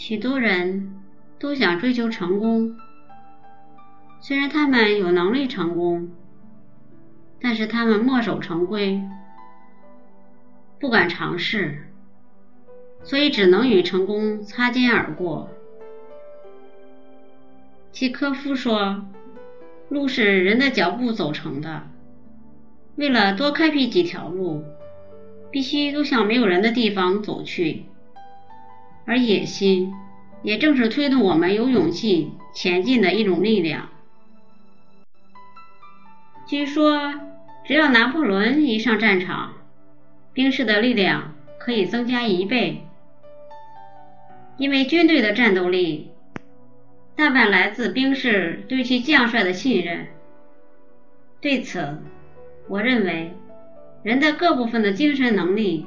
许多人都想追求成功，虽然他们有能力成功，但是他们墨守成规，不敢尝试，所以只能与成功擦肩而过。契科夫说：“路是人的脚步走成的，为了多开辟几条路，必须都向没有人的地方走去。”而野心，也正是推动我们有勇气前进的一种力量。据说，只要拿破仑一上战场，兵士的力量可以增加一倍，因为军队的战斗力大半来自兵士对其将帅的信任。对此，我认为，人的各部分的精神能力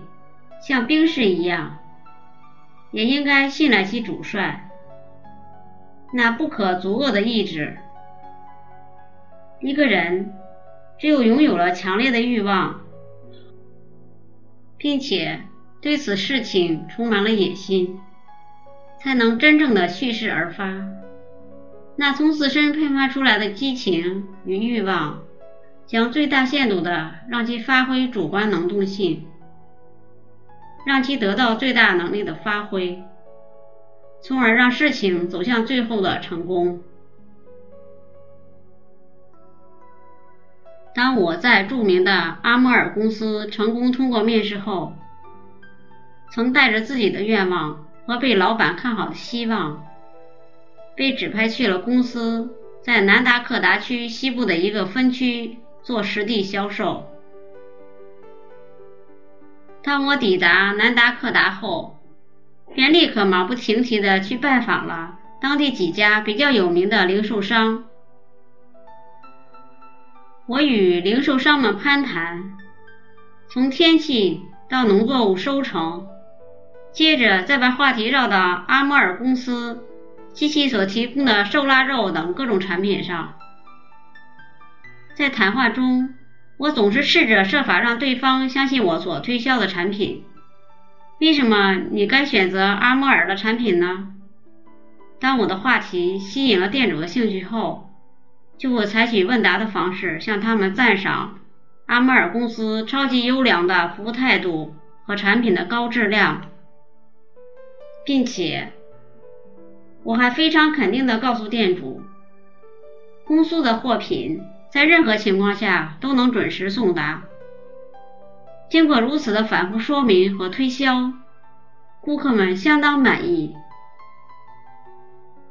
像兵士一样。也应该信赖其主帅，那不可足恶的意志。一个人只有拥有了强烈的欲望，并且对此事情充满了野心，才能真正的蓄势而发。那从自身喷发出来的激情与欲望，将最大限度的让其发挥主观能动性。让其得到最大能力的发挥，从而让事情走向最后的成功。当我在著名的阿摩尔公司成功通过面试后，曾带着自己的愿望和被老板看好的希望，被指派去了公司在南达科达区西部的一个分区做实地销售。当我抵达南达科达后，便立刻马不停蹄地去拜访了当地几家比较有名的零售商。我与零售商们攀谈，从天气到农作物收成，接着再把话题绕到阿摩尔公司及其所提供的瘦腊肉等各种产品上。在谈话中，我总是试着设法让对方相信我所推销的产品。为什么你该选择阿莫尔的产品呢？当我的话题吸引了店主的兴趣后，就会采取问答的方式向他们赞赏阿莫尔公司超级优良的服务态度和产品的高质量，并且我还非常肯定地告诉店主，公司的货品。在任何情况下都能准时送达。经过如此的反复说明和推销，顾客们相当满意。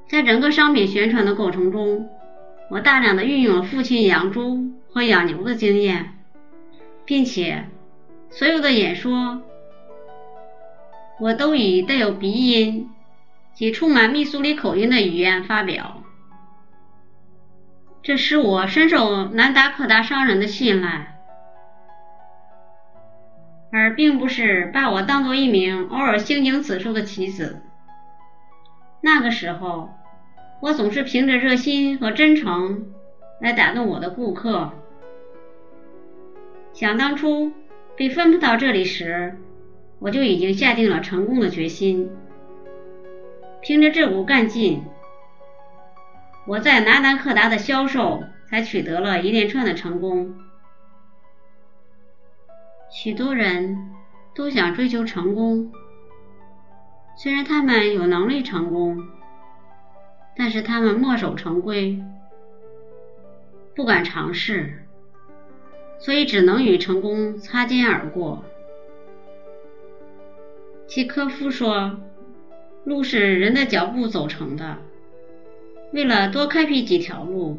在整个商品宣传的过程中，我大量的运用了父亲养猪和养牛的经验，并且所有的演说我都以带有鼻音及充满密苏里口音的语言发表。这使我深受南达科达商人的信赖，而并不是把我当做一名偶尔行经此处的棋子。那个时候，我总是凭着热心和真诚来打动我的顾客。想当初被分配到这里时，我就已经下定了成功的决心，凭着这股干劲。我在南达科达的销售才取得了一连串的成功。许多人都想追求成功，虽然他们有能力成功，但是他们墨守成规，不敢尝试，所以只能与成功擦肩而过。契科夫说：“路是人的脚步走成的。”为了多开辟几条路，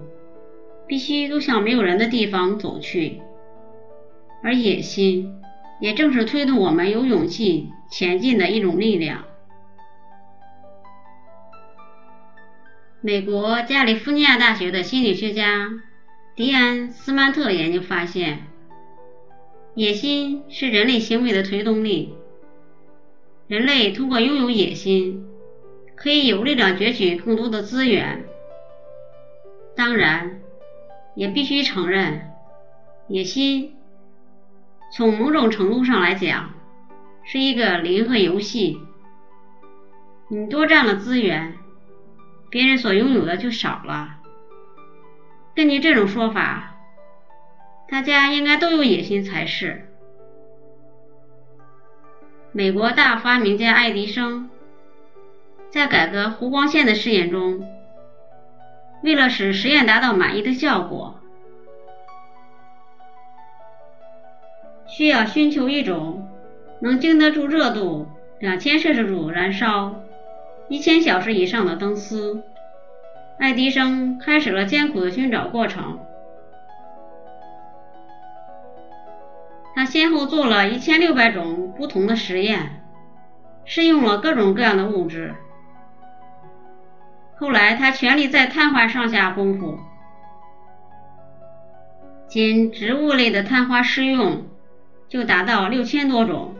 必须都向没有人的地方走去。而野心，也正是推动我们有勇气前进的一种力量。美国加利福尼亚大学的心理学家迪安·斯曼特研究发现，野心是人类行为的推动力。人类通过拥有野心。可以有力量攫取更多的资源，当然，也必须承认，野心从某种程度上来讲是一个零和游戏。你多占了资源，别人所拥有的就少了。根据这种说法，大家应该都有野心才是。美国大发明家爱迪生在改革弧光线的试验中，为了使实验达到满意的效果，需要寻求一种能经得住热度两千摄氏度燃烧一千小时以上的灯丝。爱迪生开始了艰苦的寻找过程。他先后做了一千六百种不同的实验，试用了各种各样的物质。后来，他全力在碳化上下功夫，仅植物类的碳化试用就达到六千多种。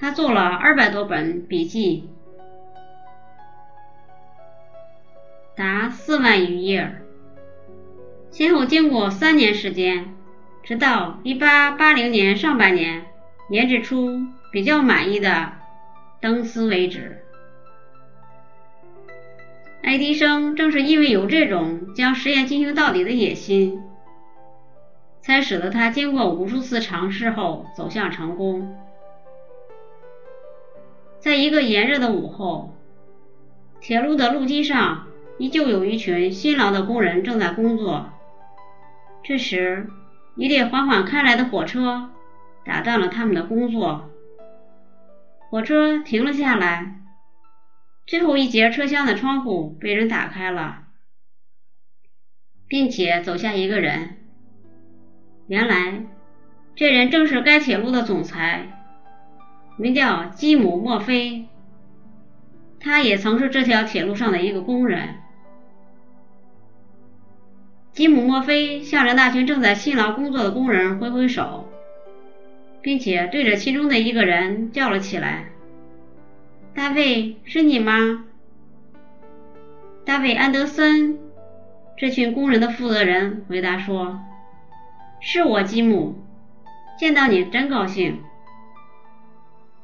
他做了二百多本笔记。达四万余页，先后经过三年时间，直到一八八零年上半年研制出比较满意的灯丝为止。爱迪生正是因为有这种将实验进行到底的野心，才使得他经过无数次尝试后走向成功。在一个炎热的午后，铁路的路基上。依旧有一群辛劳的工人正在工作。这时，一列缓缓开来的火车打断了他们的工作。火车停了下来，最后一节车厢的窗户被人打开了，并且走下一个人。原来，这人正是该铁路的总裁，名叫基姆·墨菲。他也曾是这条铁路上的一个工人。吉姆·墨菲向着那群正在辛劳工作的工人挥挥手，并且对着其中的一个人叫了起来：“大卫，是你吗？”大卫·安德森，这群工人的负责人回答说：“是我，吉姆，见到你真高兴。”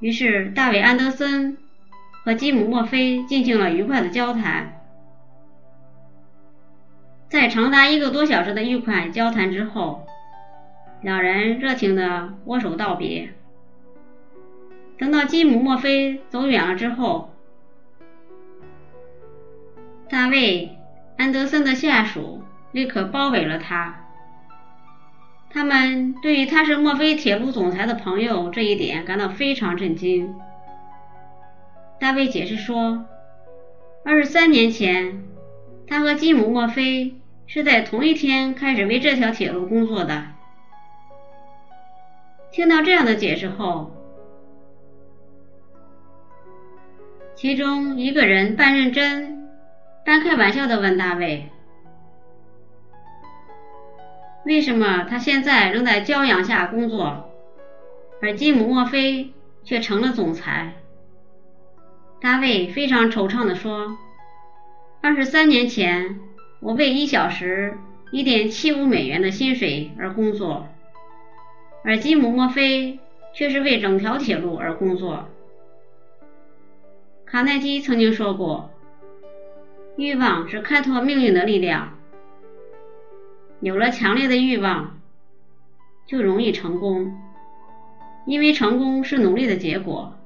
于是，大卫·安德森和吉姆·墨菲进行了愉快的交谈。在长达一个多小时的愉快交谈之后，两人热情地握手道别。等到吉姆·墨菲走远了之后，大卫·安德森的下属立刻包围了他。他们对于他是墨菲铁路总裁的朋友这一点感到非常震惊。大卫解释说，二十三年前，他和吉姆·墨菲。是在同一天开始为这条铁路工作的。听到这样的解释后，其中一个人半认真、半开玩笑的问大卫：“为什么他现在仍在骄阳下工作，而吉姆·墨菲却成了总裁？”大卫非常惆怅地说：“二十三年前。”我为一小时一点七五美元的薪水而工作，而吉姆·墨菲却是为整条铁路而工作。卡耐基曾经说过：“欲望是开拓命运的力量。有了强烈的欲望，就容易成功，因为成功是努力的结果，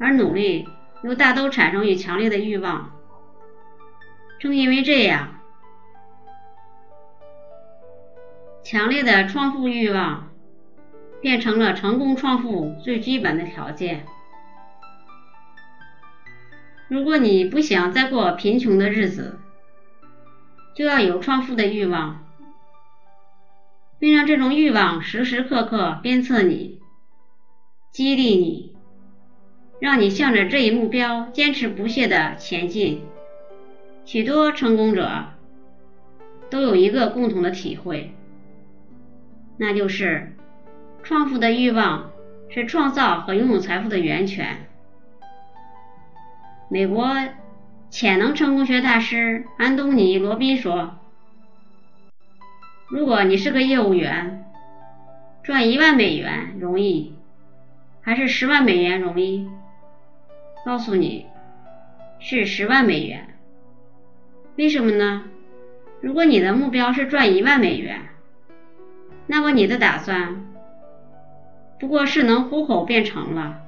而努力又大都产生于强烈的欲望。正因为这样。”强烈的创富欲望变成了成功创富最基本的条件。如果你不想再过贫穷的日子，就要有创富的欲望，并让这种欲望时时刻刻鞭策你、激励你，让你向着这一目标坚持不懈地前进。许多成功者都有一个共同的体会。那就是创富的欲望是创造和拥有财富的源泉。美国潜能成功学大师安东尼·罗宾说：“如果你是个业务员，赚一万美元容易，还是十万美元容易？告诉你，是十万美元。为什么呢？如果你的目标是赚一万美元，那么你的打算不过是能糊口变成了。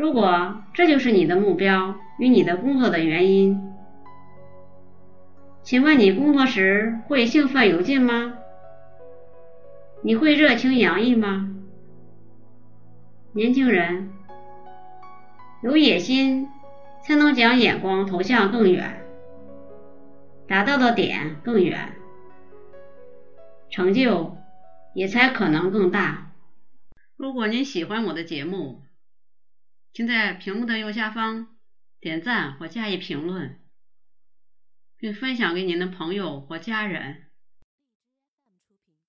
如果这就是你的目标与你的工作的原因，请问你工作时会兴奋有劲吗？你会热情洋溢吗？年轻人，有野心才能将眼光投向更远，达到的点更远，成就也才可能更大。如果您喜欢我的节目，请在屏幕的右下方点赞或加以评论，并分享给您的朋友或家人。